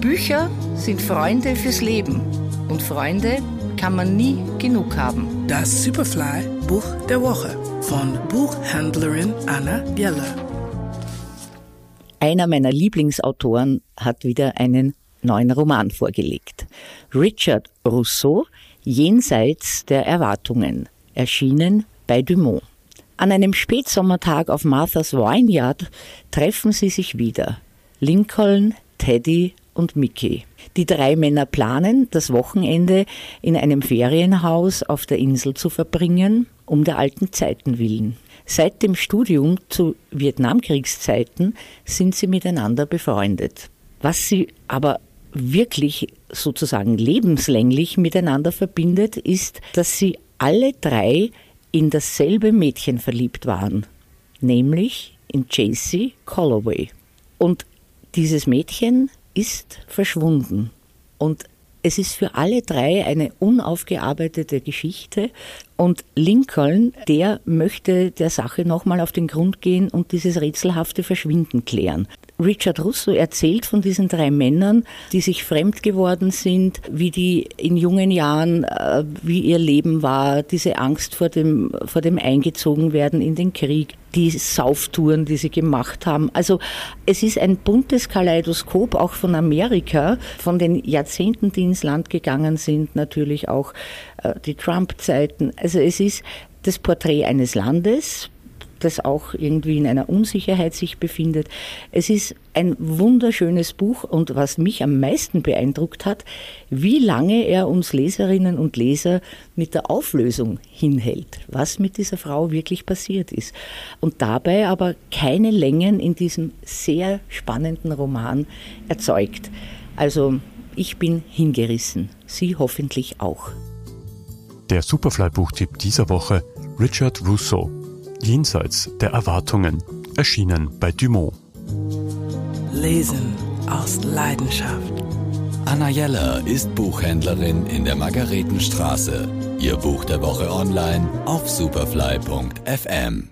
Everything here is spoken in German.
Bücher sind Freunde fürs Leben und Freunde kann man nie genug haben. Das Superfly Buch der Woche von Buchhändlerin Anna Geller. Einer meiner Lieblingsautoren hat wieder einen neuen Roman vorgelegt. Richard Rousseau, Jenseits der Erwartungen, erschienen bei Dumont. An einem Spätsommertag auf Martha's Vineyard treffen sie sich wieder. Lincoln, Teddy und Mickey. Die drei Männer planen, das Wochenende in einem Ferienhaus auf der Insel zu verbringen, um der alten Zeiten willen. Seit dem Studium zu Vietnamkriegszeiten sind sie miteinander befreundet. Was sie aber wirklich sozusagen lebenslänglich miteinander verbindet, ist, dass sie alle drei in dasselbe Mädchen verliebt waren, nämlich in JC Colloway. Und dieses Mädchen ist verschwunden. Und es ist für alle drei eine unaufgearbeitete Geschichte. Und Lincoln, der möchte der Sache nochmal auf den Grund gehen und dieses rätselhafte Verschwinden klären. Richard Russo erzählt von diesen drei Männern, die sich fremd geworden sind, wie die in jungen Jahren, äh, wie ihr Leben war, diese Angst vor dem, vor dem Eingezogenwerden in den Krieg, die Sauftouren, die sie gemacht haben. Also es ist ein buntes Kaleidoskop auch von Amerika, von den Jahrzehnten, die ins Land gegangen sind, natürlich auch äh, die Trump-Zeiten. Also es ist das Porträt eines Landes, das auch irgendwie in einer Unsicherheit sich befindet. Es ist ein wunderschönes Buch und was mich am meisten beeindruckt hat, wie lange er uns Leserinnen und Leser mit der Auflösung hinhält, was mit dieser Frau wirklich passiert ist. Und dabei aber keine Längen in diesem sehr spannenden Roman erzeugt. Also ich bin hingerissen, Sie hoffentlich auch. Der Superfly-Buchtipp dieser Woche Richard Rousseau Jenseits der Erwartungen, erschienen bei Dumont. Lesen aus Leidenschaft. Anna Jeller ist Buchhändlerin in der Margaretenstraße. Ihr Buch der Woche online auf superfly.fm.